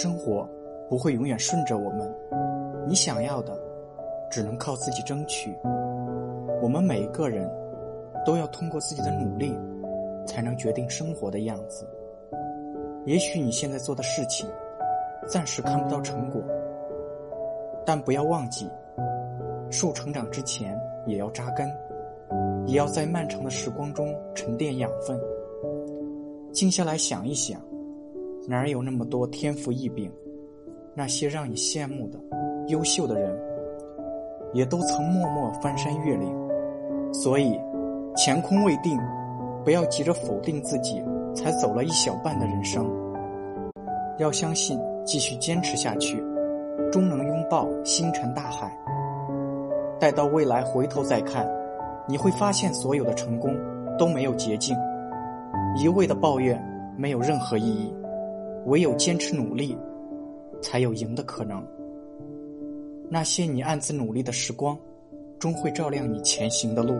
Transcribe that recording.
生活不会永远顺着我们，你想要的只能靠自己争取。我们每一个人都要通过自己的努力，才能决定生活的样子。也许你现在做的事情暂时看不到成果，但不要忘记，树成长之前也要扎根，也要在漫长的时光中沉淀养分。静下来想一想。哪有那么多天赋异禀？那些让你羡慕的优秀的人，也都曾默默翻山越岭。所以，乾坤未定，不要急着否定自己才走了一小半的人生。要相信，继续坚持下去，终能拥抱星辰大海。待到未来回头再看，你会发现所有的成功都没有捷径，一味的抱怨没有任何意义。唯有坚持努力，才有赢的可能。那些你暗自努力的时光，终会照亮你前行的路。